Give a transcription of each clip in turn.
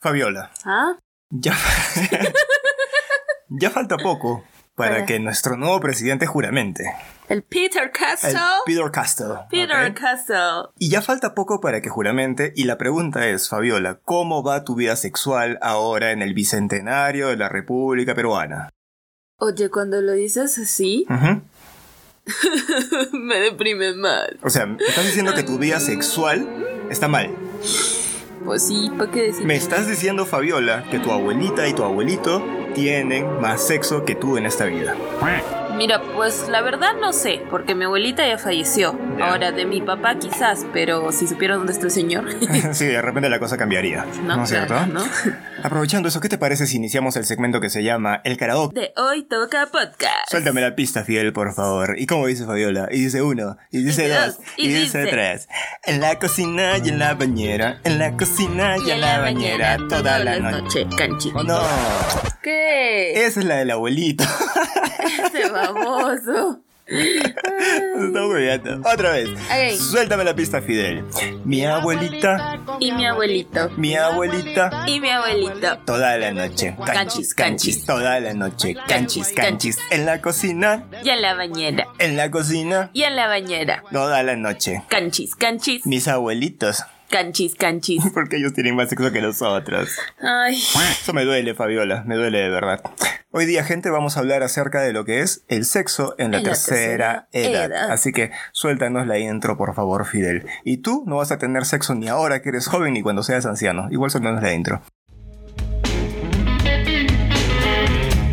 Fabiola, ¿Ah? ya, ya falta poco para que nuestro nuevo presidente juramente. El Peter El Castle. Peter Castell. Peter ¿ok? Castle. Y ya falta poco para que juramente, y la pregunta es, Fabiola, ¿cómo va tu vida sexual ahora en el bicentenario de la República Peruana? Oye, cuando lo dices así, me deprime mal. O sea, estás diciendo que tu vida sexual está mal. Pues sí, ¿para qué decir? Me estás diciendo, Fabiola, que tu abuelita y tu abuelito tienen más sexo que tú en esta vida. Mira, pues la verdad no sé, porque mi abuelita ya falleció. Ya. Ahora de mi papá quizás, pero si supiera dónde está el señor. sí, de repente la cosa cambiaría. ¿No, no, es cierto? claro, ¿no? Aprovechando eso, ¿qué te parece si iniciamos el segmento que se llama El Karaoke? De hoy toca podcast. Suéltame la pista, Fidel, por favor. ¿Y cómo dice Fabiola? Y dice uno, y dice dos, dos, y, dice dice- tres. En la cocina y en la bañera, en la cocina y, en la bañera, toda la noche. Oh, no, ¿Qué? esa es la del abuelito. Ese baboso. Otra vez. Ok. Suéltame la pista, Fidel. Mi abuelita, Y mi abuelito. mi abuelita. Y mi abuelito. Toda la noche, canchis, Canchis, canchis, canchis. toda la noche, canchis, Canchis, canchis. En la cocina, Y en la bañera. en la cocina, Y en la bañera. toda la noche. Canchis, canchis. Mis abuelitos, Canchis, canchis. porque ellos tienen más sexo que nosotros. Ay. Eso me duele, Fabiola, me duele de verdad. Hoy día, gente, vamos a hablar acerca de lo que es el sexo en la, En la tercera, tercera edad. edad. Así que suéltanos la intro, por favor, Fidel. Y tú no vas a tener sexo ni ahora que eres joven ni cuando seas anciano. Igual suéltanos la intro.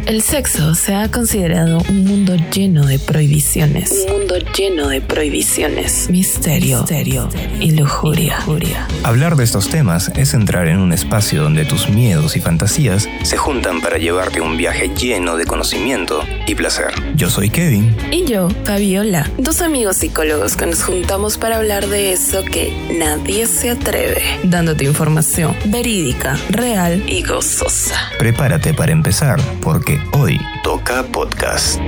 El sexo se ha considerado un mundo lleno de prohibiciones. Un mundo lleno de prohibiciones. Misterio, misterio y lujuria. Hablar de estos temas es entrar en un espacio donde tus miedos y fantasías se juntan para llevarte a un viaje lleno de conocimiento y placer. Yo soy Kevin. Y yo, Fabiola, dos amigos psicólogos que nos juntamos para hablar de eso que nadie se atreve, dándote información verídica, real y gozosa. Prepárate para empezar, porque hoy toca podcast.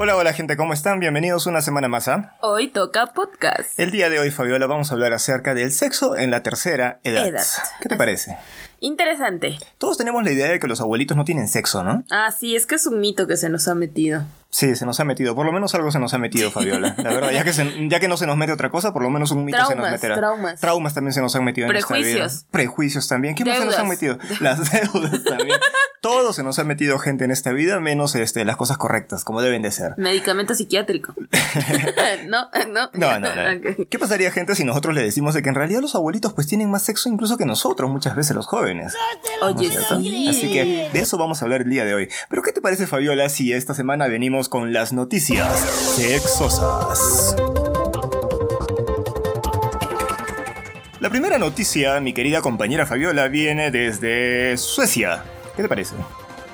Hola, hola gente, ¿cómo están? Bienvenidos una semana más a... Hoy toca podcast. El día de hoy, Fabiola, vamos a hablar acerca del sexo en la tercera edad. Edad. ¿Qué te parece? Interesante. Todos tenemos la idea de que los abuelitos no tienen sexo, ¿no? Ah, sí, es que es un mito que se nos ha metido. Sí, se nos ha metido. Por lo menos algo se nos ha metido, Fabiola. La verdad, ya que, se- ya que no se nos mete otra cosa, por lo menos un mito se nos Traumas, meterá. traumas. Traumas también se nos han metido en esta vida. Prejuicios. Prejuicios también. ¿Qué más se nos han metido? Las deudas también. Todo se nos ha metido gente en esta vida, menos este, las cosas correctas, como deben de ser. Medicamento psiquiátrico. no, no. No, no, no. ¿Qué pasaría, gente, si nosotros le decimos de que en realidad los abuelitos pues tienen más sexo incluso que nosotros, muchas veces los jóvenes? Oye, ¿no. Así que de eso vamos a hablar el día de hoy. Pero ¿qué te parece, Fabiola, si esta semana venimos con las noticias sexosas? La primera noticia, mi querida compañera Fabiola, viene desde Suecia. ¿Qué te parece?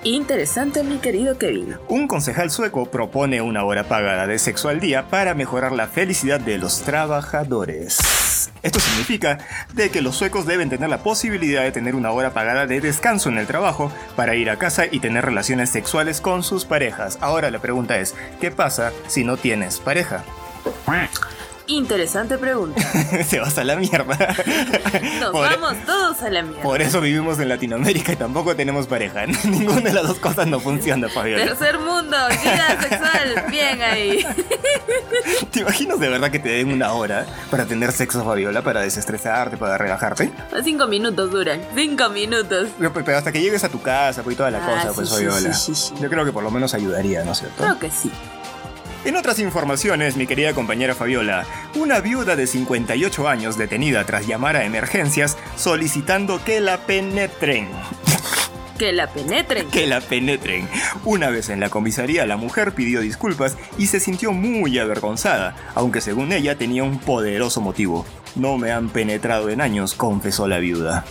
Interesante, mi querido Kevin. Un concejal sueco propone una hora pagada de sexo al día para mejorar la felicidad de los trabajadores. Esto significa de que los suecos deben tener la posibilidad de tener una hora pagada de descanso en el trabajo para ir a casa y tener relaciones sexuales con sus parejas. Ahora la pregunta es, ¿qué pasa si no tienes pareja? Interesante pregunta. Se vas a la mierda. Nos Por- vamos todos a la mierda. Por eso vivimos en Latinoamérica y tampoco tenemos pareja. Ninguna de las dos cosas no funciona, Fabiola. Tercer mundo, vida sexual. Bien ahí. ¿Te imaginas de verdad que te den una hora para tener sexo, Fabiola, para desestresarte, para relajarte? Cinco minutos duran. Cinco minutos. Pero, pero hasta que llegues a tu casa, pues y toda la Ah, cosa, pues sí, Fabiola. sí, sí, sí. Yo creo que por lo menos ayudaría, ¿no es cierto? Creo que sí. En otras informaciones, mi querida compañera Fabiola, una viuda de 58 años detenida tras llamar a emergencias solicitando que la penetren. Que la penetren. Que la penetren. Una vez en la comisaría, la mujer pidió disculpas y se sintió muy avergonzada, aunque según ella tenía un poderoso motivo. No me han penetrado en años, confesó la viuda.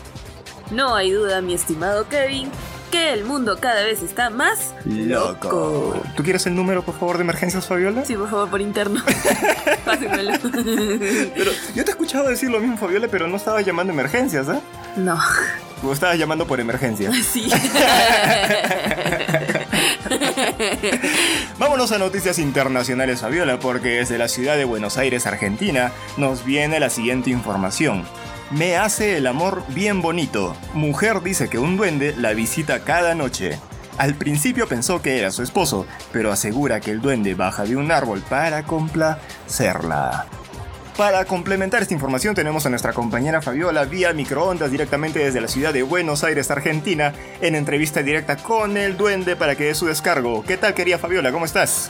No hay duda, mi estimado Kevin, que el mundo cada vez está más Loco. ¿Tú quieres el número, por favor, de emergencias, Fabiola? Sí, por favor, por interno. Pásenmelo. Pero yo te escuchaba decir lo mismo, Fabiola, pero no estabas llamando emergencias, ¿eh? No. O estabas llamando por emergencia. Sí. Vámonos a noticias internacionales, Fabiola, porque desde la ciudad de Buenos Aires, Argentina, nos viene la siguiente información. Me hace el amor bien bonito. Mujer dice que un duende la visita cada noche. Al principio pensó que era su esposo, pero asegura que el duende baja de un árbol para complacerla. Para complementar esta información tenemos a nuestra compañera Fabiola vía microondas directamente desde la ciudad de Buenos Aires, Argentina, en entrevista directa con el duende para que dé su descargo. ¿Qué tal quería Fabiola? ¿Cómo estás?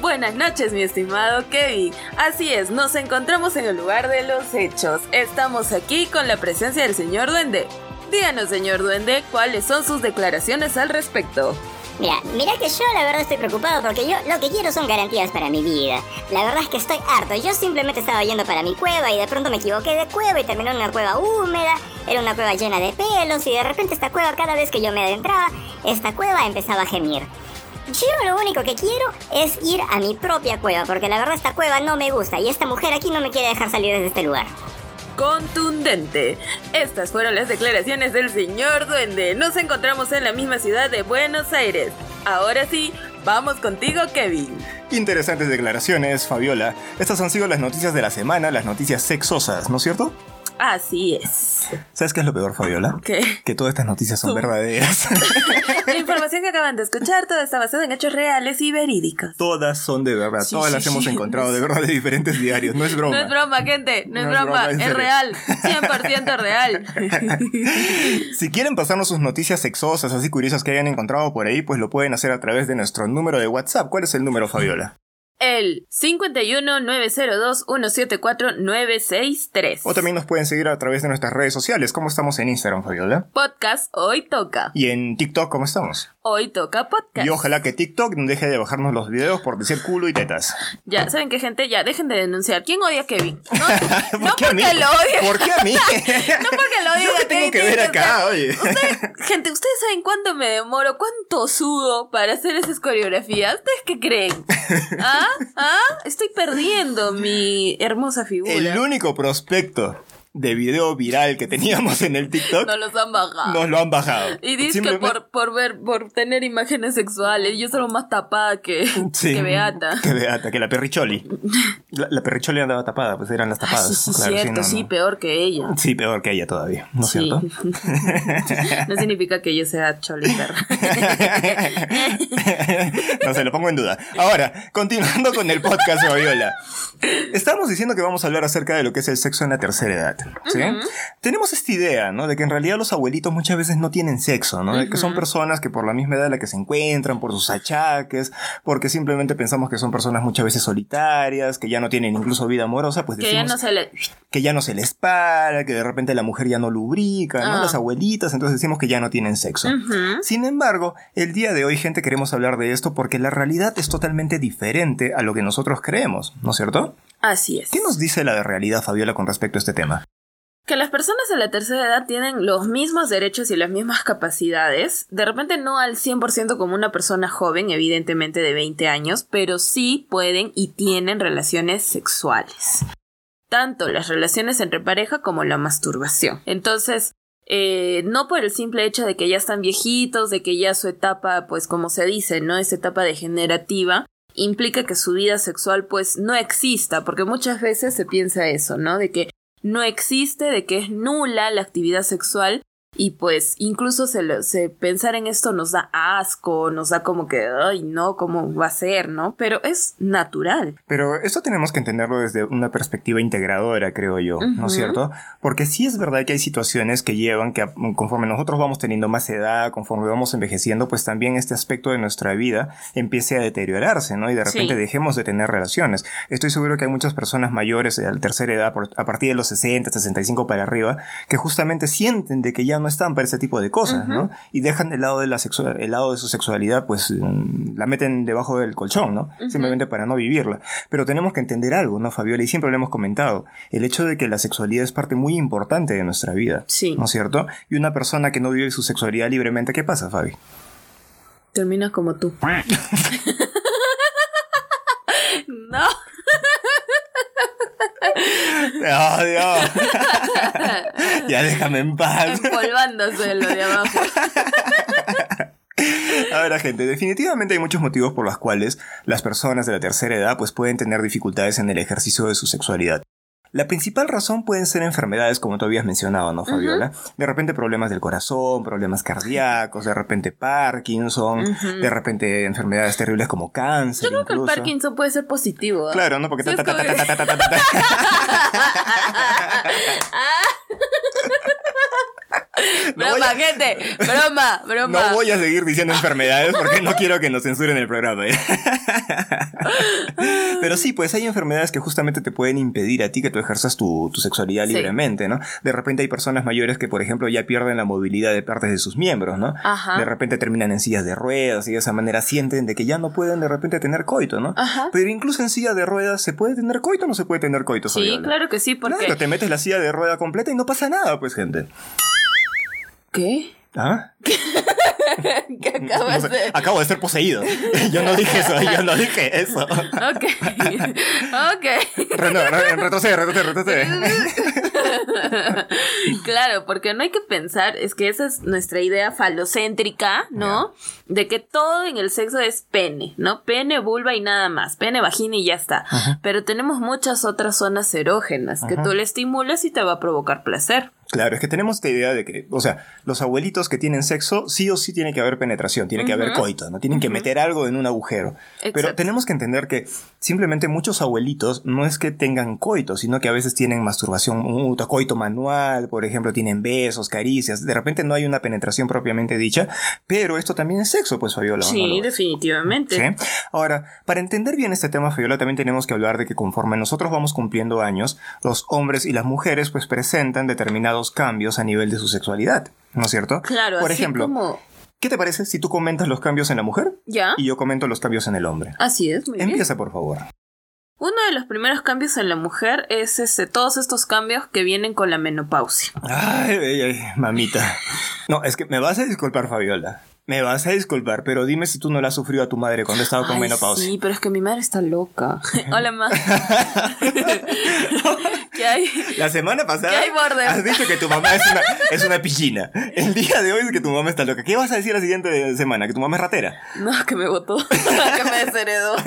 Buenas noches, mi estimado Kevin. Así es, nos encontramos en el lugar de los hechos. Estamos aquí con la presencia del señor duende. Díganos, señor duende, cuáles son sus declaraciones al respecto. Mira, mira que yo la verdad estoy preocupado porque yo lo que quiero son garantías para mi vida. La verdad es que estoy harto. Yo simplemente estaba yendo para mi cueva y de pronto me equivoqué de cueva y terminó en una cueva húmeda. Era una cueva llena de pelos y de repente esta cueva cada vez que yo me adentraba, esta cueva empezaba a gemir. Yo lo único que quiero es ir a mi propia cueva porque la verdad esta cueva no me gusta y esta mujer aquí no me quiere dejar salir desde este lugar contundente. Estas fueron las declaraciones del señor Duende. Nos encontramos en la misma ciudad de Buenos Aires. Ahora sí, vamos contigo, Kevin. Interesantes declaraciones, Fabiola. Estas han sido las noticias de la semana, las noticias sexosas, ¿no es cierto? Así es. ¿Sabes qué es lo peor, Fabiola? ¿Qué? Que todas estas noticias son verdaderas. La información que acaban de escuchar, toda está basada en hechos reales y verídicos. Todas son de verdad. todas las hemos encontrado de verdad de diferentes diarios. No es broma. No es broma, gente. No, es broma. es, real. 100% real. si quieren pasarnos sus noticias sexosas, así curiosas que hayan encontrado por ahí, pues lo pueden hacer a través de nuestro número de WhatsApp. ¿Cuál es el número, Fabiola? El 51-902-174-963. O también nos pueden seguir a través de nuestras redes sociales. ¿Cómo estamos en Instagram, Fabiola? Podcast Hoy Toca. ¿Y en TikTok cómo estamos? Hoy Toca Podcast. Y ojalá que TikTok no deje de bajarnos los videos por decir culo y tetas. Ya, ¿saben qué, gente? Ya, dejen de denunciar. ¿Quién odia a Kevin? No, no porque lo odie. ¿Por qué a mí? no porque lo odie a tengo que ver acá, oye. gente, ¿ustedes saben cuánto me demoro? ¿Cuánto sudo para hacer esas coreografías? ¿Ustedes qué creen? ¿Ah? ¿Ah? Estoy perdiendo mi hermosa figura. El único prospecto de video viral que teníamos en el TikTok. Nos los han bajado. Nos lo han bajado. Y dice que por, por ver, por tener imágenes sexuales, yo soy más tapada que, que Beata. Que Beata, que la perricholi. La, perricholi andaba tapada, pues eran las tapadas. sí, sí, cierto, sí, peor que ella. Sí, peor que ella todavía, ¿no es cierto? no significa que yo sea choli no se lo pongo en duda. Ahora, continuando con el podcast, Viola. Estamos diciendo que vamos a hablar acerca de lo que es el sexo en la tercera edad. Tenemos esta idea, ¿no? De que en realidad los abuelitos muchas veces no tienen sexo, ¿no? De que son personas que por la misma edad en la que se encuentran, por sus achaques, porque simplemente pensamos que son personas muchas veces solitarias, que ya no tienen incluso vida amorosa, pues que ya no se le... que ya no se les para, que de repente la mujer ya no lubrica, ¿no? Ah. Las abuelitas, entonces decimos que ya no tienen sexo. Sin embargo, el día de hoy, gente, queremos hablar de esto porque la realidad es totalmente diferente a lo que nosotros creemos, ¿no es cierto? Así es. ¿Qué nos dice la realidad, Fabiola, con respecto a este tema? Que las personas de la tercera edad tienen los mismos derechos y las mismas capacidades, de repente no al 100% como una persona joven, evidentemente de 20 años, pero sí pueden y tienen relaciones sexuales. Tanto las relaciones entre pareja como la masturbación. Entonces, eh, no por el simple hecho de que ya están viejitos, de que ya su etapa, pues como se dice, ¿no? Es etapa degenerativa, implica que su vida sexual pues no exista, porque muchas veces se piensa eso, ¿no? De que no existe, de que es nula la actividad sexual y pues incluso se, se, pensar en esto nos da asco, nos da como que, ay, no, ¿cómo va a ser, no? Pero es natural. Pero esto tenemos que entenderlo desde una perspectiva integradora, creo yo, ¿no es cierto? Porque sí es verdad que hay situaciones que llevan que conforme nosotros vamos teniendo más edad, conforme vamos envejeciendo, pues también este aspecto de nuestra vida empiece a deteriorarse, ¿no? Y de repente dejemos de tener relaciones. Estoy seguro que hay muchas personas mayores de la tercera edad, a partir de los 60, 65 para arriba, que justamente sienten de que ya no están para ese tipo de cosas, ¿no? Y dejan el lado de la el lado de su sexualidad, pues mm, la meten debajo del colchón, ¿no? Simplemente para no vivirla. Pero tenemos que entender algo, ¿no, Fabiola? Y siempre lo hemos comentado. El hecho de que la sexualidad es parte muy importante de nuestra vida. Sí. ¿No es cierto? Y una persona que no vive su sexualidad libremente, ¿qué pasa, Fabi? Terminas como tú. no. Oh, Dios. ya déjame en paz. Empolvándose lo de abajo. Ahora, gente, definitivamente hay muchos motivos por los cuales las personas de la tercera edad pues, pueden tener dificultades en el ejercicio de su sexualidad. La principal razón pueden ser enfermedades, como tú habías mencionado, ¿no, Fabiola? De repente problemas del corazón, problemas cardíacos, de repente Parkinson, de repente enfermedades terribles como cáncer. Yo creo que el Parkinson puede ser positivo. Claro, ¿no? Porque... broma, gente. Broma, broma. No voy a seguir diciendo enfermedades porque no quiero que nos censuren el programa. ¿eh? Pero sí, pues hay enfermedades que justamente te pueden impedir a ti que tú ejerzas tu, sexualidad libremente, ¿no? De repente hay personas mayores que, por ejemplo, ya pierden la movilidad de partes de sus miembros, ¿no? De repente terminan en sillas de ruedas y de esa manera sienten de que ya no pueden de repente tener coito, ¿no? Pero incluso en silla de ruedas, ¿se puede tener coito o no se puede tener coito? Sí, claro que sí, porque... Claro, te metes la silla de rueda completa y no pasa nada, pues, gente. ¿Qué? ¿Ah? ¿Qué acabas de...? Acabo de ser poseído. Yo no dije eso, yo no dije eso. Ok. Ok. retrocede, retrocede, retrocede. claro, porque no hay que pensar, es que esa es nuestra idea falocéntrica, ¿no? De que todo en el sexo es pene, ¿no? Pene, vulva y nada más. Pene, vagina y ya está. Pero tenemos muchas otras zonas erógenas que tú le estimulas y te va a provocar placer. Claro, es que tenemos esta idea de que, o sea, los abuelitos que tienen sexo, sí o sí tiene que haber penetración, tiene que haber coito, ¿no? Tienen que meter algo en un agujero. Pero tenemos que entender que simplemente muchos abuelitos no es que tengan coito, sino que a veces tienen masturbación, un coito manual, por ejemplo, tienen besos, caricias. De repente no hay una penetración propiamente dicha, pero esto también es sexo, pues Fabiola. Sí, definitivamente. ¿Sí? Ahora, para entender bien este tema, Fabiola, también tenemos que hablar de que conforme nosotros vamos cumpliendo años, los hombres y las mujeres pues presentan determinados cambios a nivel de su sexualidad, ¿no es cierto? Claro, Por así ejemplo, como... ¿qué te parece si tú comentas los cambios en la mujer? Ya. Y yo comento los cambios en el hombre. Así es, muy Empieza, por favor. Uno de los primeros cambios en la mujer es este, todos estos cambios que vienen con la menopausia. Ay, ay, ay, mamita. No, es que me vas a disculpar, Fabiola. Me vas a disculpar, pero dime si tú no la has sufrido a tu madre cuando estaba con menopausia. Sí, pero es que mi madre está loca. Hola, ma. La semana pasada ¿Qué hay, has dicho que tu mamá es una, es una piscina. El día de hoy es que tu mamá está loca. ¿Qué vas a decir la siguiente semana? ¿Que tu mamá es ratera? No, que me votó. que me desheredó.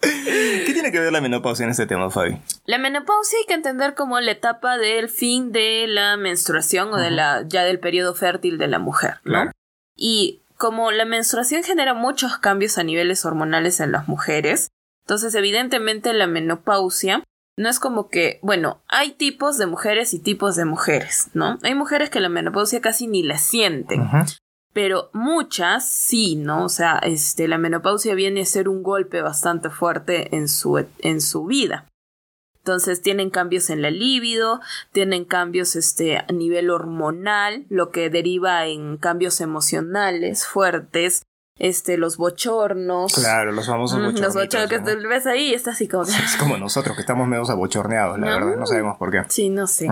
¿Qué tiene que ver la menopausia en este tema, Fabi? La menopausia hay que entender como la etapa del fin de la menstruación o de la ya del periodo fértil de la mujer, ¿no? Y como la menstruación genera muchos cambios a niveles hormonales en las mujeres, entonces evidentemente la menopausia no es como que, bueno, hay tipos de mujeres y tipos de mujeres, ¿no? Hay mujeres que la menopausia casi ni la sienten. Pero muchas sí, ¿no? O sea, este, la menopausia viene a ser un golpe bastante fuerte en su, en su vida. Entonces tienen cambios en la libido, tienen cambios este, a nivel hormonal, lo que deriva en cambios emocionales fuertes, este, los bochornos. Claro, los famosos bochornos. Los bochornos que tú ves ahí y está así como... Es como nosotros que estamos medio abochorneados, la verdad, no sabemos por qué. Sí, no sé.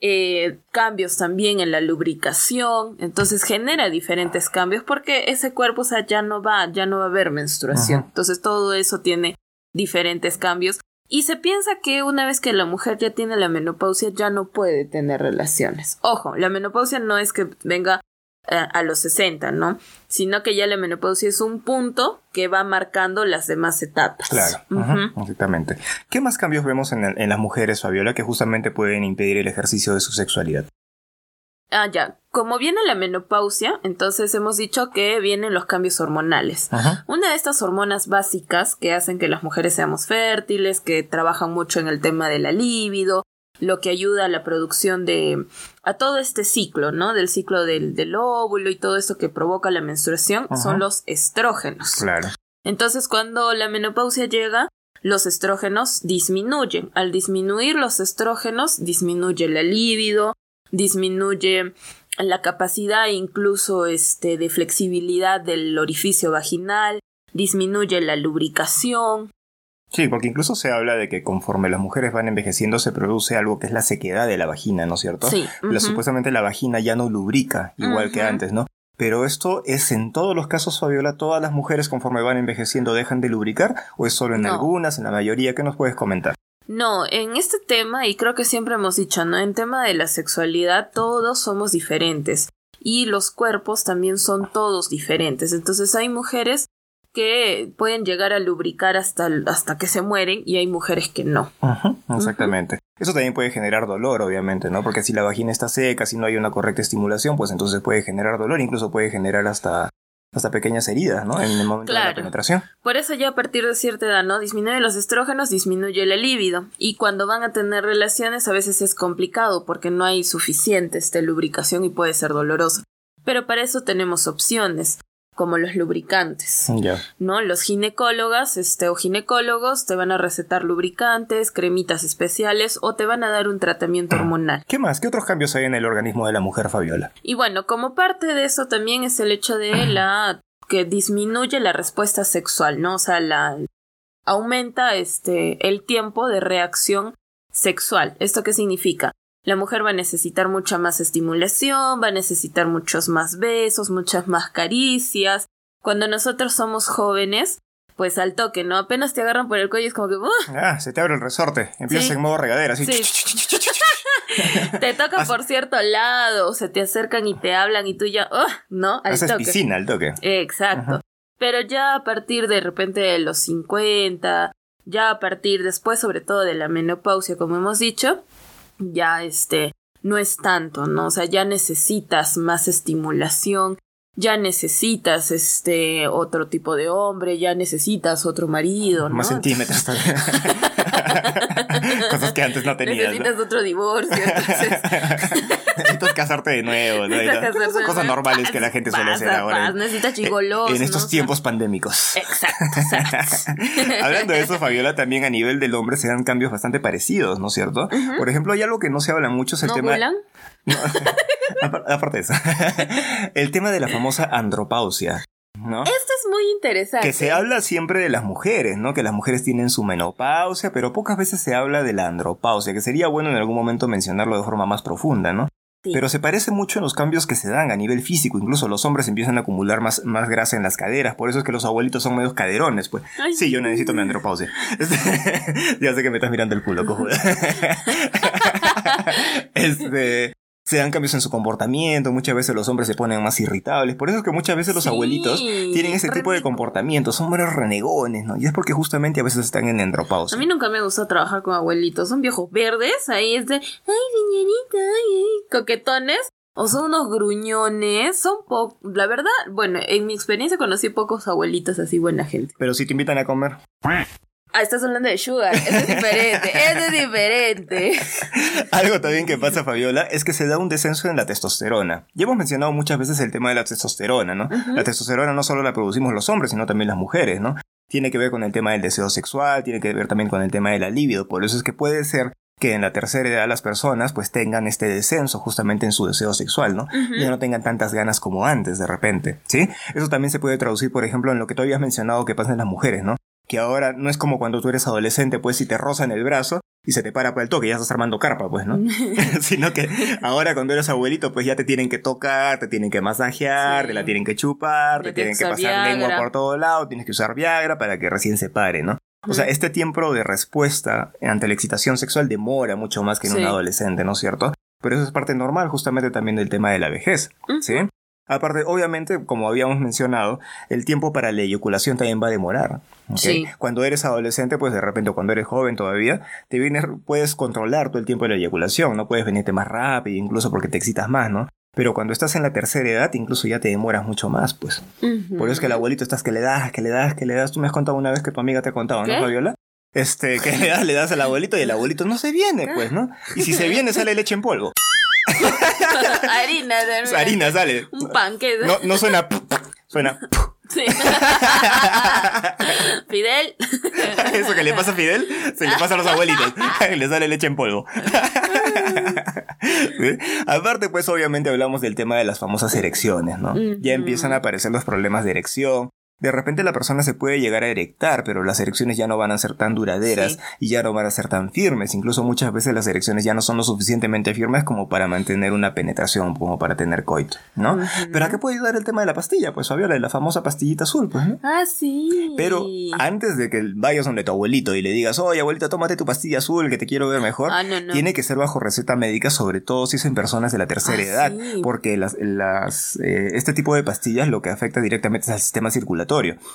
Eh, cambios también en la lubricación, entonces genera diferentes cambios porque ese cuerpo, o sea, ya no va, ya no va a haber menstruación. Entonces todo eso tiene diferentes cambios y se piensa que una vez que la mujer ya tiene la menopausia ya no puede tener relaciones. Ojo, la menopausia no es que venga a los 60, ¿no? Sino que ya la menopausia es un punto que va marcando las demás etapas. Claro, exactamente. ¿Qué más cambios vemos en, en las mujeres, Fabiola, que justamente pueden impedir el ejercicio de su sexualidad? Ah, ya. Como viene la menopausia, entonces hemos dicho que vienen los cambios hormonales. Una de estas hormonas básicas que hacen que las mujeres seamos fértiles, que trabajan mucho en el tema de la libido, lo que ayuda a la producción de a todo este ciclo, ¿no? Del ciclo del, del óvulo y todo eso que provoca la menstruación son los estrógenos. Claro. Entonces, cuando la menopausia llega, los estrógenos disminuyen. Al disminuir los estrógenos, disminuye la libido, disminuye la capacidad incluso este, de flexibilidad del orificio vaginal, disminuye la lubricación. Sí, porque incluso se habla de que conforme las mujeres van envejeciendo se produce algo que es la sequedad de la vagina, ¿no es cierto? Sí. Supuestamente la vagina ya no lubrica igual que antes, ¿no? Pero esto es en todos los casos, Fabiola, todas las mujeres conforme van envejeciendo dejan de lubricar o es solo en algunas, en la mayoría, ¿qué nos puedes comentar? No, en este tema, y creo que siempre hemos dicho, ¿no? En tema de la sexualidad, todos somos diferentes. y los cuerpos también son todos diferentes. Entonces hay mujeres que pueden llegar a lubricar hasta, hasta que se mueren y hay mujeres que no. exactamente. Eso también puede generar dolor, obviamente, ¿no? Porque si la vagina está seca, si no hay una correcta estimulación, pues entonces puede generar dolor, incluso puede generar hasta hasta pequeñas heridas, ¿no? En el momento de la penetración. Por eso ya a partir de cierta edad, ¿no? Disminuye los estrógenos, disminuye el líbido. Y cuando van a tener relaciones a veces es complicado porque no hay suficiente este, lubricación y puede ser doloroso. Pero para eso tenemos opciones como los lubricantes. ¿No? Los ginecólogas, este, o ginecólogos te van a recetar lubricantes, cremitas especiales o te van a dar un tratamiento hormonal. ¿Qué más? ¿Qué otros cambios hay en el organismo de la mujer, Fabiola? Y bueno, como parte de eso también es el hecho de la que disminuye la respuesta sexual, ¿no? O sea, la aumenta este el tiempo de reacción sexual. ¿Esto qué significa? La mujer va a necesitar mucha más estimulación, va a necesitar muchos más besos, muchas más caricias. Cuando nosotros somos jóvenes, pues al toque, ¿no? Apenas te agarran por el cuello es como que... Ah, se te abre el resorte. Empiezas en modo regadera, así. te tocan por cierto lado, se te acercan y te hablan y tú ya... ¿No? Al Haces toque. piscina al toque. Exacto. Pero ya a partir de repente de los 50, ya a partir después sobre todo de la menopausia, como hemos dicho, ya este no es tanto, ¿no? O sea, ya necesitas más estimulación, ya necesitas este otro tipo de hombre, ya necesitas otro marido, ¿no? Más centímetros también. Cosas que antes no tenías. Necesitas otro divorcio, entonces. necesitas casarte de nuevo, ¿no? cosas, normales que la gente suele hacer ahora. necesitas chigolos. En estos tiempos pandémicos. Exacto, exacto. Hablando de eso, Fabiola, también a nivel del hombre se dan cambios bastante parecidos, ¿no es cierto? Por ejemplo, hay algo que no se habla mucho, es el tema. aparte de eso. el tema de la famosa andropausia. ¿no? Esto es muy interesante. Que se habla siempre de las mujeres, ¿no? Que las mujeres tienen su menopausia, pero pocas veces se habla de la andropausia, que sería bueno en algún momento mencionarlo de forma más profunda, ¿no? Pero se parece mucho en los cambios que se dan a nivel físico. Incluso los hombres empiezan a acumular más, más grasa en las caderas. Por eso es que los abuelitos son medios caderones, pues. sí, yo necesito mi andropausia. ya sé que me estás mirando el culo, cojuda. este se dan cambios en su comportamiento, muchas veces los hombres se ponen más irritables, por eso es que muchas veces los abuelitos tienen ese tipo de comportamiento, son meros renegones, ¿no? Y es porque justamente a veces están en andropausia. A mí nunca me gustó trabajar con abuelitos, son viejos verdes, ahí es de, ay señorita, ay, coquetones, o son unos gruñones, son poco, la verdad, bueno, en mi experiencia conocí pocos abuelitos así buena gente. Pero si te invitan a comer. Ah, estás hablando de sugar. Eso es diferente. Eso es diferente. Algo también que pasa, Fabiola, es que se da un descenso en la testosterona. Ya hemos mencionado muchas veces el tema de la testosterona, ¿no? La testosterona no solo la producimos los hombres, sino también las mujeres, ¿no? Tiene que ver con el tema del deseo sexual, tiene que ver también con el tema de la libido. Por eso es que puede ser que en la tercera edad las personas pues tengan este descenso justamente en su deseo sexual, ¿no? Ya no tengan tantas ganas como antes de repente, ¿sí? Eso también se puede traducir, por ejemplo, en lo que tú habías mencionado que pasa en las mujeres, ¿no? Que ahora no es como cuando tú eres adolescente, pues si te rozan el brazo y se te para por el toque, ya estás armando carpa, pues, ¿no? Sino que ahora cuando eres abuelito, pues ya te tienen que tocar, te tienen que masajear, te la tienen que chupar, te tienen que pasar lengua por todo lado, tienes que usar Viagra para que recién se pare, ¿no? O sea, este tiempo de respuesta ante la excitación sexual demora mucho más que en un adolescente, ¿no es cierto? Pero eso es parte normal justamente también del tema de la vejez, ¿sí? Aparte, obviamente, como habíamos mencionado, el tiempo para la eyaculación también va a demorar. Cuando eres adolescente, pues de repente, cuando eres joven todavía, te vienes, puedes controlar todo el tiempo de la eyaculación, ¿no? Puedes venirte más rápido, incluso porque te excitas más, ¿no? Pero cuando estás en la tercera edad, incluso ya te demoras mucho más, pues. Por eso es que el abuelito estás que le das, que le das, que le das. Tú me has contado una vez que tu amiga te ha contado, ¿no, Fabiola? Este, que le das, le das al abuelito y el abuelito no se viene, pues, ¿no? Y si se viene, sale leche en polvo. harina, de harina sale. Un panque. No, no suena. Suena. Sí. Fidel. Eso que le pasa a Fidel, se le pasa a los abuelitos. le sale leche en polvo. Aparte, pues obviamente hablamos del tema de las famosas erecciones, ¿no? Ya empiezan a aparecer los problemas de erección, de repente la persona se puede llegar a erectar, pero las erecciones ya no van a ser tan duraderas y ya no van a ser tan firmes. Incluso muchas veces las erecciones ya no son lo suficientemente firmes como para mantener una penetración, como para tener coito, ¿no? Pero ¿a qué puede ayudar el tema de la pastilla? Pues Fabiola, la famosa pastillita azul, pues, ¿no? Ah, sí. Pero antes de que vayas donde tu abuelito y le digas, oye abuelita, tómate tu pastilla azul que te quiero ver mejor, Ah, tiene que ser bajo receta médica, sobre todo si es en personas de la tercera Ah, edad, sí. porque las, las, eh, este tipo de pastillas lo que afecta directamente es al sistema circulatorio.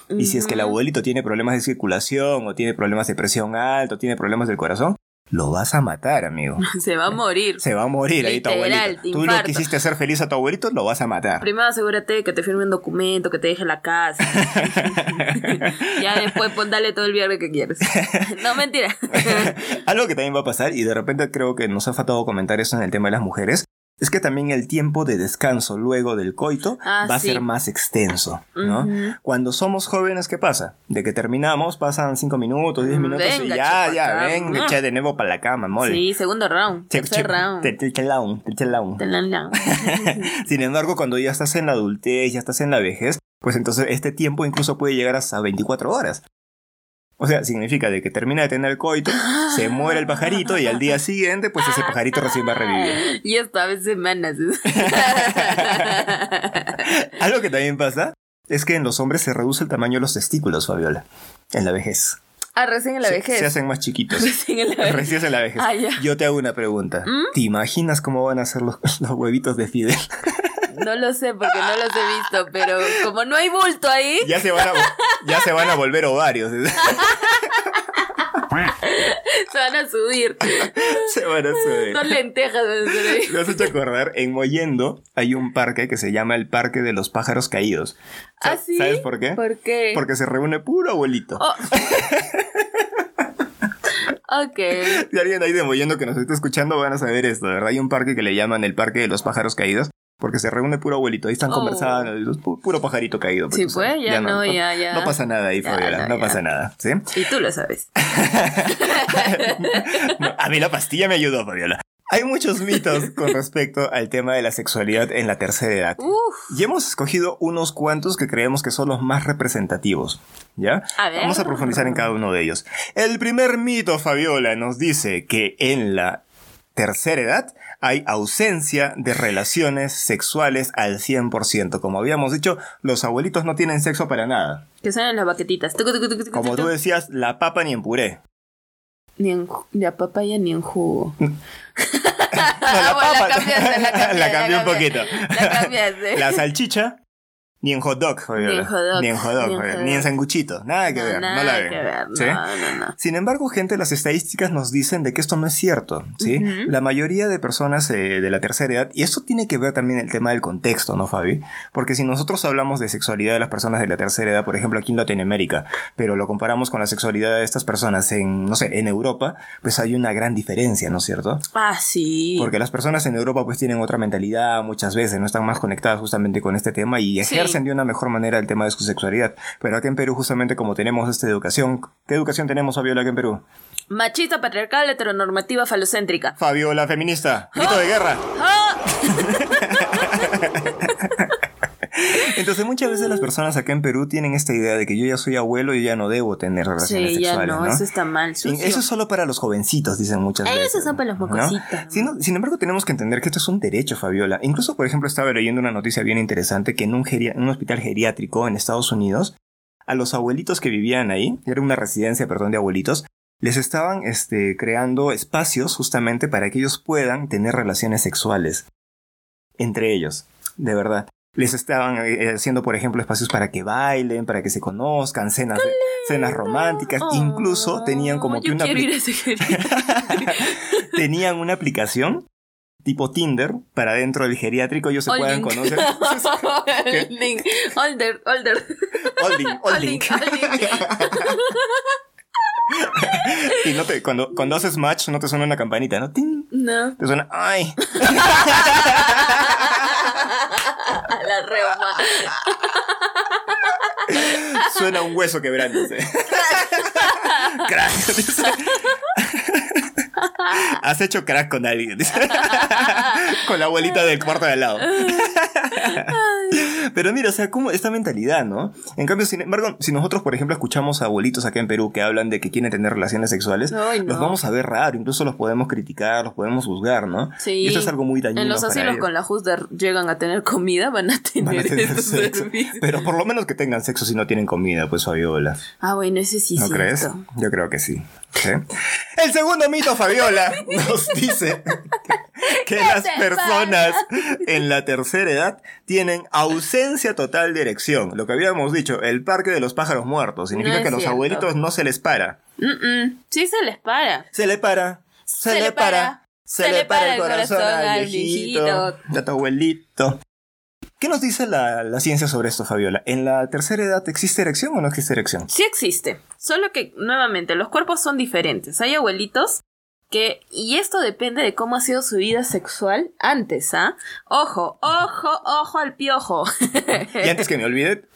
Y si es que el abuelito tiene problemas de circulación o tiene problemas de presión alta o tiene problemas del corazón, lo vas a matar, amigo. Se va a morir. Se va a morir ahí tu abuelito. Tú lo infarto. quisiste hacer feliz a tu abuelito, lo vas a matar. Primero asegúrate que te firme un documento, que te deje la casa. ya después pon, dale todo el viernes que quieres. no, mentira. Algo que también va a pasar, y de repente creo que nos ha faltado comentar eso en el tema de las mujeres, es que también el tiempo de descanso luego del coito Ah, va a sí. ser más extenso, ¿no? Ujú. Cuando somos jóvenes, ¿qué pasa? De que terminamos, pasan 5 minutos, 10 Mm, minutos y venga, ya, ya, chupacabra. ven, me eché de nuevo para la cama, mole. sí, segundo round. Tercer round. te- te- chelaun, te- chelaun. Te la- la- Sin embargo, cuando ya estás en la adultez, ya estás en la vejez, pues entonces este tiempo incluso puede llegar hasta 24 horas. O sea, significa de que termina de tener el coito, se muere el pajarito y al día siguiente, pues ese pajarito recién va a revivir. Y esto a veces semanas. Algo que también pasa es que en los hombres se reduce el tamaño de los testículos, Fabiola. En la vejez. ah, recién en la vejez. Se, hacen más chiquitos. Recién en la vejez. Recién en la vejez. Ah. Yo te hago una pregunta. ¿Te imaginas cómo van a ser los, los huevitos de Fidel? No lo sé porque no los he visto, pero como no hay bulto ahí, ya, se van a, ya se van a volver ovarios. se van a subir. se van a subir. Dos lentejas. Me has hecho acordar, en Mollendo hay un parque que se llama el Parque de los Pájaros Caídos. ¿Ah, sí? ¿Sabes por qué? ¿Por qué? Porque se reúne puro abuelito. Oh. ok. Si alguien ahí de Mollendo que nos está escuchando van a saber esto, ¿verdad? Hay un parque que le llaman el Parque de los Pájaros Caídos. Porque se reúne puro abuelito, ahí están Oh. conversando, puro pajarito caído. Sí, tú sabes. pues, ya no, ya, ya. No pasa nada ahí, Fabiola, no, pasa nada, ¿sí? Y tú lo sabes. No, a mí la pastilla me ayudó, Fabiola. Hay muchos mitos con respecto al tema de la sexualidad en la tercera edad. Uf. Y hemos escogido unos cuantos que creemos que son los más representativos. ¿Ya? A ver. Vamos a profundizar en cada uno de ellos. El primer mito, Fabiola, nos dice que en la tercera edad hay ausencia de relaciones sexuales al 100%. Como habíamos dicho, los abuelitos no tienen sexo para nada. Que salen las baquetitas. Tucu, tucu, tucu, tucu, Como tú decías, la papa ni en puré. Ni en ju- ni a papaya ni en jugo. No, la papa. la cambiaste, la cambié, La cambié un poquito. La cambiaste. La salchicha. Ni en hot dog. Ni en hot dog, Ni en hot dog, ni en Fabiola. hot Ni en dog. sanguchito. Nada que No, ver. No nada la veo. que ver. ¿Sí? No, no, no. Sin embargo, gente, las estadísticas nos dicen de que esto no es cierto, ¿sí? La mayoría de personas eh, de la tercera edad, y esto tiene que ver también el tema del contexto, ¿no, Fabi? Porque si nosotros hablamos de sexualidad de las personas de la tercera edad, por ejemplo, aquí en Latinoamérica, pero lo comparamos con la sexualidad de estas personas en, no sé, en Europa, pues hay una gran diferencia, ¿no es cierto? Ah, sí. Porque las personas en Europa pues tienen otra mentalidad muchas veces, no están más conectadas justamente con este tema y Sí. De una mejor manera el tema de su sexualidad. Pero acá en Perú justamente como tenemos esta educación, ¿qué educación tenemos Fabiola acá en Perú? Machista, patriarcal, heteronormativa, falocéntrica. Fabiola feminista, grito de guerra. ¡Ah! Entonces muchas veces las personas acá en Perú tienen esta idea de que yo ya soy abuelo y ya no debo tener relaciones Sí, ya sexuales, no, ¿no? eso está mal. Sucio. Eso es solo para los jovencitos, dicen muchas veces. Esos son para los ¿no? mocositos. Sin, sin embargo, tenemos que entender que esto es un derecho, Fabiola. Incluso, por ejemplo, estaba leyendo una noticia bien interesante que en un, geria- un hospital geriátrico en Estados Unidos, a los abuelitos que vivían ahí, era una residencia, perdón, de abuelitos, les estaban este, creando espacios justamente para que ellos puedan tener relaciones sexuales entre ellos, de verdad. Les estaban eh, haciendo, por ejemplo, espacios para que bailen, para que se conozcan, cenas, cenas románticas, incluso tenían como Oh, que una tenían una aplicación tipo Tinder para dentro del geriátrico ellos se puedan Holding. conocer. Holding. Holder, holder. Holding. Holding, y no te, cuando, cuando haces match no te suena una campanita, ¿no? ¡Ting! No. Te suena, ¡ay! La reuma. Suena un hueso quebrándose. crack. Has hecho crack con alguien. con la abuelita del cuarto de al lado. Pero mira, o sea, como esta mentalidad, ¿no? En cambio, sin embargo, si nosotros, por ejemplo, escuchamos a abuelitos acá en Perú que hablan de que quieren tener relaciones sexuales, los vamos a ver raro, incluso los podemos criticar, los podemos juzgar, ¿no? Sí. Y eso es algo muy dañino. En los asilos con la justa llegan a tener comida, van a tener, sexo. Pero por lo menos que tengan sexo si no tienen comida, pues Fabiola. Ah, bueno, ese sí. ¿No crees? Yo creo que sí. El segundo mito, Fabiola, nos dice que las personas en la tercera edad tienen ausencia total de erección. Lo que habíamos dicho, el parque de los pájaros muertos. Significa que a los abuelitos no se les para. Sí se les para. Se le para. Se, le para. Se, le para el corazón, al viejito. A tu abuelito. ¿Qué nos dice la, ciencia sobre esto, Fabiola? ¿En la tercera edad existe erección o no existe erección? Sí existe, solo que nuevamente los cuerpos son diferentes. Hay abuelitos que, y esto depende de cómo ha sido su vida sexual antes, ¿ah? Ojo, ojo, ojo al piojo. y antes que me olvide, el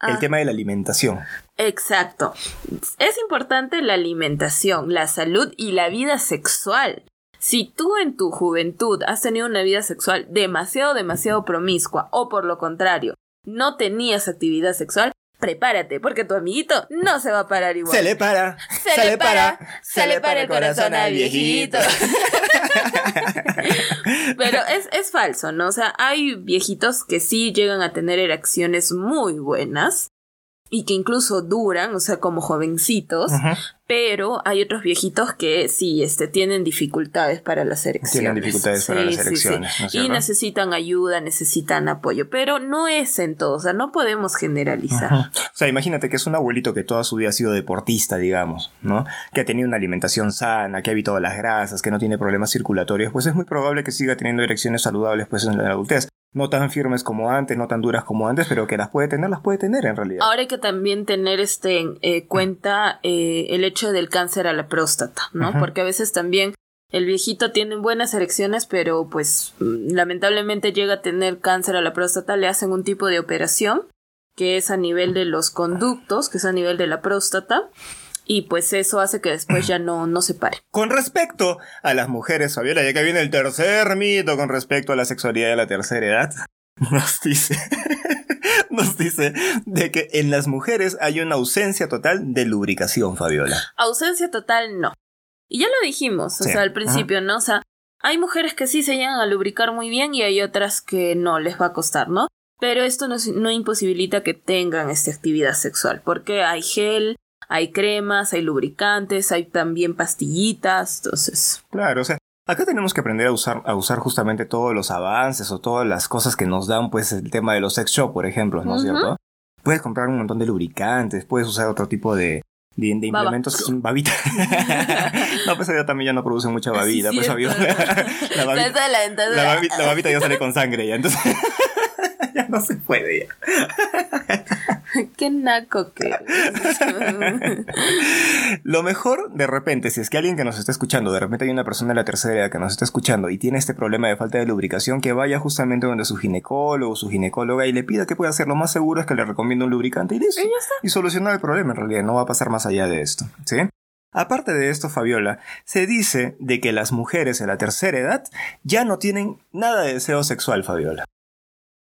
ah. tema de la alimentación. Exacto. Es importante la alimentación, la salud y la vida sexual. Si tú en tu juventud has tenido una vida sexual demasiado, demasiado promiscua, o por lo contrario, no tenías actividad sexual, prepárate, porque tu amiguito no se va a parar igual. Se le para, se, le para, se, le para el corazón al viejito. Pero es, es falso, ¿no? O sea, hay viejitos que sí llegan a tener erecciones muy buenas y que incluso duran, o sea, como jovencitos, pero hay otros viejitos que sí, este, tienen dificultades para las erecciones. Tienen dificultades para las erecciones. y necesitan ayuda, necesitan apoyo, pero no es en todo, o sea, no podemos generalizar. O sea, imagínate que es un abuelito que toda su vida ha sido deportista, digamos, ¿no? Que ha tenido una alimentación sana, que ha evitado las grasas, que no tiene problemas circulatorios, pues es muy probable que siga teniendo erecciones saludables pues en la adultez no tan firmes como antes, no tan duras como antes, pero que las puede tener, las puede tener en realidad. Ahora hay que también tener este en eh, cuenta eh, el hecho del cáncer a la próstata, ¿no? Porque a veces también el viejito tiene buenas erecciones, pero pues mm, lamentablemente llega a tener cáncer a la próstata, le hacen un tipo de operación que es a nivel de los conductos, que es a nivel de la próstata, y pues eso hace que después ya no, no se pare. Con respecto a las mujeres, Fabiola, ya que viene el tercer mito con respecto a la sexualidad de la tercera edad, nos dice, nos dice de que en las mujeres hay una ausencia total de lubricación, Fabiola. Ausencia total no. Y ya lo dijimos, o sea, al principio, ¿no? O sea, hay mujeres que sí se llegan a lubricar muy bien y hay otras que no les va a costar, ¿no? Pero esto no, no imposibilita que tengan esta actividad sexual, porque hay gel, hay cremas, hay lubricantes, hay también pastillitas, entonces. Claro, o sea, acá tenemos que aprender a usar, a usar justamente todos los avances o todas las cosas que nos dan, pues, el tema de los sex shop, por ejemplo, ¿no es cierto? Puedes comprar un montón de lubricantes, puedes usar otro tipo de, de, implementos que son babita. no, pues ya también ya no produce mucha babita. pues la, babita, la, babita, ya sale con sangre ya, entonces ya no se puede ya. Qué naco que. Lo mejor, de repente, si es que alguien que nos está escuchando, de repente hay una persona de la tercera edad que nos está escuchando y tiene este problema de falta de lubricación, que vaya justamente donde su ginecólogo, su ginecóloga y le pida que pueda hacer. Lo más seguro es que le recomiende un lubricante y listo. Y, solucionar el problema en realidad. No va a pasar más allá de esto. ¿Sí? Aparte de esto, Fabiola, se dice de que las mujeres de la tercera edad ya no tienen nada de deseo sexual, Fabiola.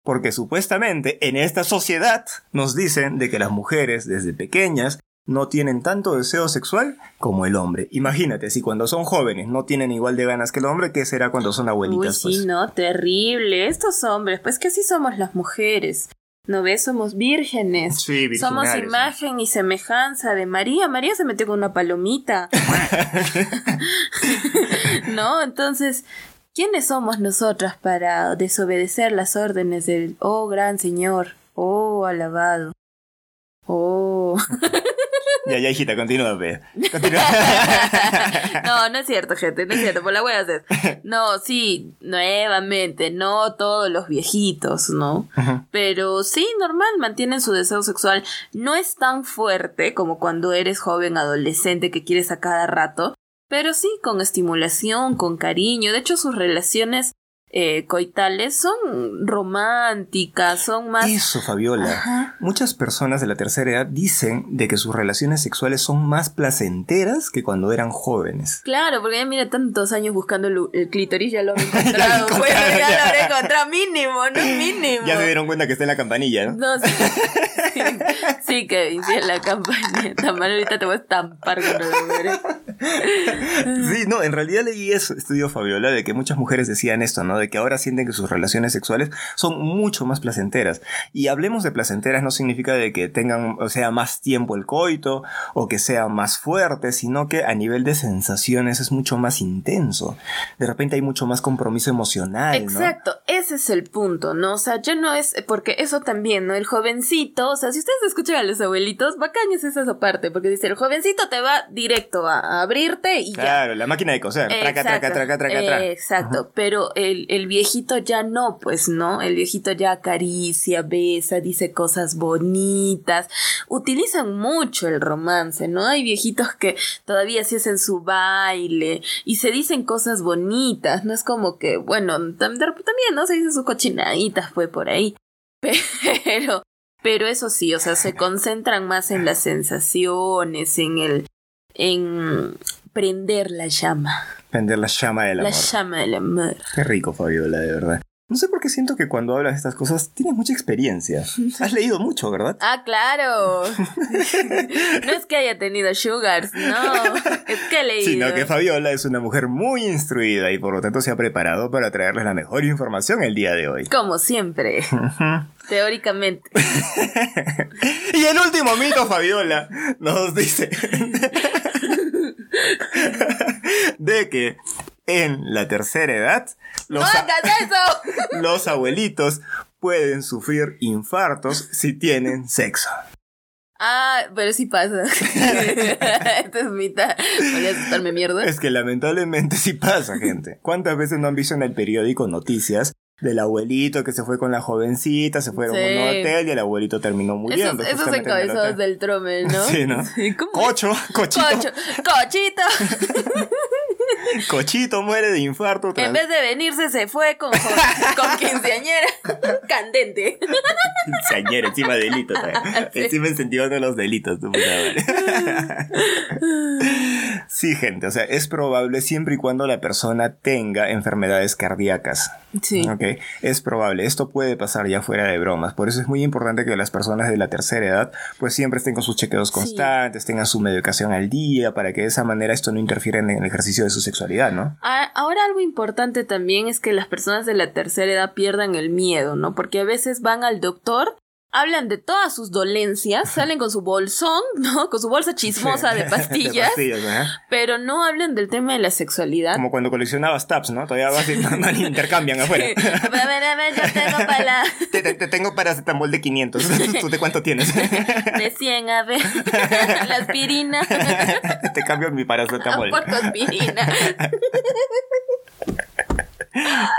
Porque supuestamente en esta sociedad nos dicen de que las mujeres desde pequeñas no tienen tanto deseo sexual como el hombre. Imagínate, si cuando son jóvenes no tienen igual de ganas que el hombre, ¿qué será cuando son abuelitas? Uy, sí, pues? no, terrible. Estos hombres, pues que así somos las mujeres. ¿No ves? Somos vírgenes. Sí, Somos imagen y semejanza de María. María se metió con una palomita. no, entonces, ¿Quiénes somos nosotras para desobedecer las órdenes del Oh gran Señor? Oh alabado. Oh. ya, ya, hijita, continúa, Continúa. no, no es cierto, gente, no es cierto, por la voy a hacer. No, sí, nuevamente, no todos los viejitos, ¿no? Pero sí, normal, mantienen su deseo sexual. No es tan fuerte como cuando eres joven, adolescente, que quieres a cada rato, pero sí con estimulación, con cariño. De hecho, sus relaciones eh, coitales son románticas, son más... Eso, Fabiola. Muchas personas de la tercera edad dicen de que sus relaciones sexuales son más placenteras que cuando eran jóvenes. Claro, porque ya mira tantos años buscando el, clítoris, ya lo he encontrado. ya, pues, ya lo habré encontrado mínimo, no mínimo. Ya se dieron cuenta que está en la campanilla, ¿no? No, sí, sí, Kevin, sí, la campanilla. Tan ahorita te voy a estampar con lo Sí, no, en realidad leí eso, estudio Fabiola, de que muchas mujeres decían esto, ¿no? De que ahora sienten que sus relaciones sexuales son mucho más placenteras. Y hablemos de placenteras no significa de que tengan, o sea, más tiempo el coito o que sea más fuerte, sino que a nivel de sensaciones es mucho más intenso. De repente hay mucho más compromiso emocional. Exacto, ese es el punto, ¿no? O sea, ya no es, porque eso también, ¿no? El jovencito, o sea, si ustedes escuchan a los abuelitos, bacán es esa parte, porque dice, el jovencito te va directo a, abrirte y ya. Claro, la máquina de coser, traca, traca, traca, traca, Exacto, pero el, el viejito ya no, pues, ¿no? El viejito ya acaricia, besa, dice cosas bonitas, utilizan mucho el romance, ¿no? Hay viejitos que todavía se hacen su baile y se dicen cosas bonitas, no es como que, bueno, también, ¿no? Se dicen sus cochinaditas, fue por ahí. Pero, pero eso sí, o sea, se concentran más en las sensaciones, en el, en prender la llama. Prender la llama del amor. La llama del amor. Qué rico, Fabiola, de verdad. No sé por qué siento que cuando hablas de estas cosas tienes mucha experiencia. Has leído mucho, ¿verdad? Ah, claro. no es que haya tenido sugars, no. Es que he leído. Sino que Fabiola es una mujer muy instruida y por lo tanto se ha preparado para traerles la mejor información el día de hoy. Como siempre. Teóricamente. y el último mito, Fabiola, nos dice de que en la tercera edad, los, eso! los abuelitos pueden sufrir infartos si tienen sexo. Ah, pero sí pasa. Esto es mitad. Voy a asustarme mierda. Es que lamentablemente sí pasa, gente. ¿Cuántas veces no han visto en el periódico noticias del abuelito que se fue con la jovencita, se fueron a un hotel y el abuelito terminó muriendo. Esos, esos encabezados del tromel, ¿no? Sí, ¿no? Cocho, cochito. Cocho, cochito. Cochito muere de infarto. En vez de venirse, se fue con, con quinceañera. Candente. Quinceañera, encima delitos. Sí. Encima incentivando los delitos. Puta sí, gente. O sea, es probable siempre y cuando la persona tenga enfermedades cardíacas. Sí. Ok. Es probable. Esto puede pasar ya fuera de bromas. Por eso es muy importante que las personas de la tercera edad, pues siempre estén con sus chequeos constantes, tengan su medicación al día, para que de esa manera esto no interfiera en el ejercicio de su sexualidad, ¿no? Ahora algo importante también es que las personas de la tercera edad pierdan el miedo, ¿no? Porque a veces van al doctor hablan de todas sus dolencias, salen con su bolsón, ¿no? Con su bolsa chismosa de pastillas, pero no hablan del tema de la sexualidad. Como cuando coleccionabas tabs, ¿no? Todavía vas y intercambian afuera. A ver, a ver, yo tengo para la... Te, te, tengo paracetamol de 500. ¿Tú de cuánto tienes? De 100, a ver. La aspirina. Te cambio mi paracetamol. Por aspirina. ¿Ya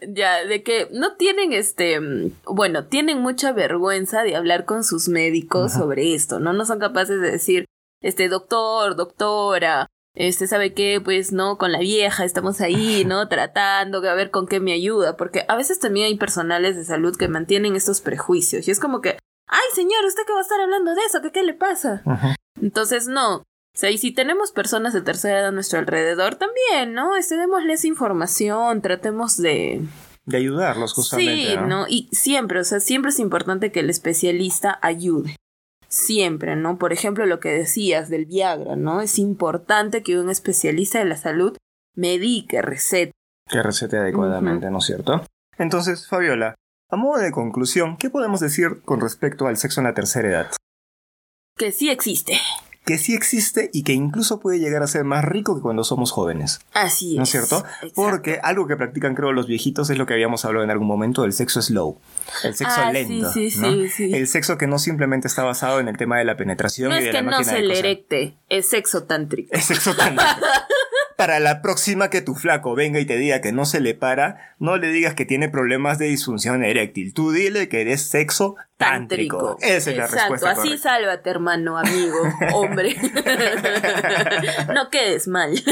ya, de que no tienen este, bueno, tienen mucha vergüenza de hablar con sus médicos sobre esto, ¿no? No son capaces de decir, este, doctor, doctora, este, ¿sabe qué? Pues no, con la vieja estamos ahí, ¿no? Tratando, a ver con qué me ayuda, porque a veces también hay personales de salud que mantienen estos prejuicios y es como que, ay señor, ¿usted qué va a estar hablando de eso? ¿Qué, qué le pasa? Entonces, no, o sea, y si tenemos personas de tercera edad a nuestro alrededor, también, ¿no? Este, démosles información, tratemos de... De ayudarlos justamente. Sí, ¿no? Y siempre, o sea, siempre es importante que el especialista ayude. Siempre, ¿no? Por ejemplo, lo que decías del Viagra, ¿no? Es importante que un especialista de la salud medique, recete. Que recete adecuadamente, ¿no es cierto? Entonces, Fabiola, a modo de conclusión, ¿qué podemos decir con respecto al sexo en la tercera edad? Que sí existe que sí existe y que incluso puede llegar a ser más rico que cuando somos jóvenes. Así es. ¿No es cierto? Porque algo que practican creo los viejitos es lo que habíamos hablado en algún momento del sexo slow. El sexo ah, lento. Sí, sí, sí, El sexo que no simplemente está basado en el tema de la penetración y de la máquina No que no se le erecte, es sexo tántrico. Es sexo tántrico. para la próxima que tu flaco venga y te diga que no se le para, no le digas que tiene problemas de disfunción eréctil. Tú dile que eres sexo tántrico. Esa es la respuesta. Así sálvate, hermano, amigo, hombre. no quedes mal.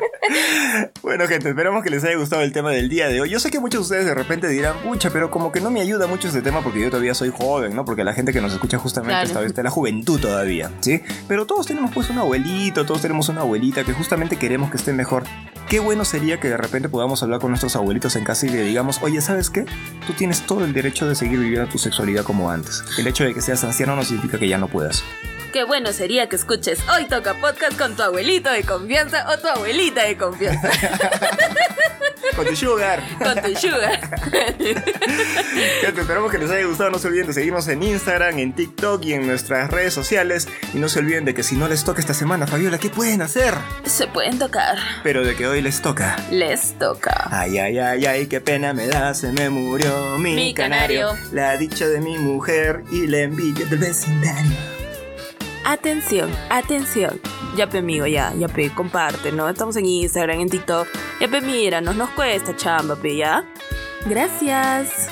bueno, gente, esperamos que les haya gustado el tema del día de hoy. Yo sé que muchos de ustedes de repente dirán, pucha, pero como que no me ayuda mucho este tema porque yo todavía soy joven, ¿no? Porque la gente que nos escucha justamente está en la juventud todavía, ¿sí? Pero todos tenemos pues un abuelito, todos tenemos una abuelita que justamente queremos que esté mejor. Qué bueno sería que de repente podamos hablar con nuestros abuelitos en casa y le digamos, oye, ¿sabes qué? Tú tienes todo el derecho de seguir viviendo tu sexualidad como antes. El hecho de que seas anciano no significa que ya no puedas. Qué bueno sería que escuches Hoy Toca Podcast con tu abuelito de confianza o tu abuelita de confianza. con tu sugar. Con tu sugar. Gente, esperamos que les haya gustado. No se olviden de seguirnos en Instagram, en TikTok y en nuestras redes sociales. Y no se olviden de que si no les toca esta semana, Fabiola, ¿qué pueden hacer? Se pueden tocar. Pero de que hoy les toca. Les toca. Ay, ay, ay, ay, qué pena me da, se me murió mi, canario. La dicha de mi mujer y la envidia del vecindario. Atención, atención. Ya pe amigo, ya, ya pe, comparte, ¿no? Estamos en Instagram, en TikTok. Ya pe, nos cuesta chamba, pe, ¿ya? Gracias.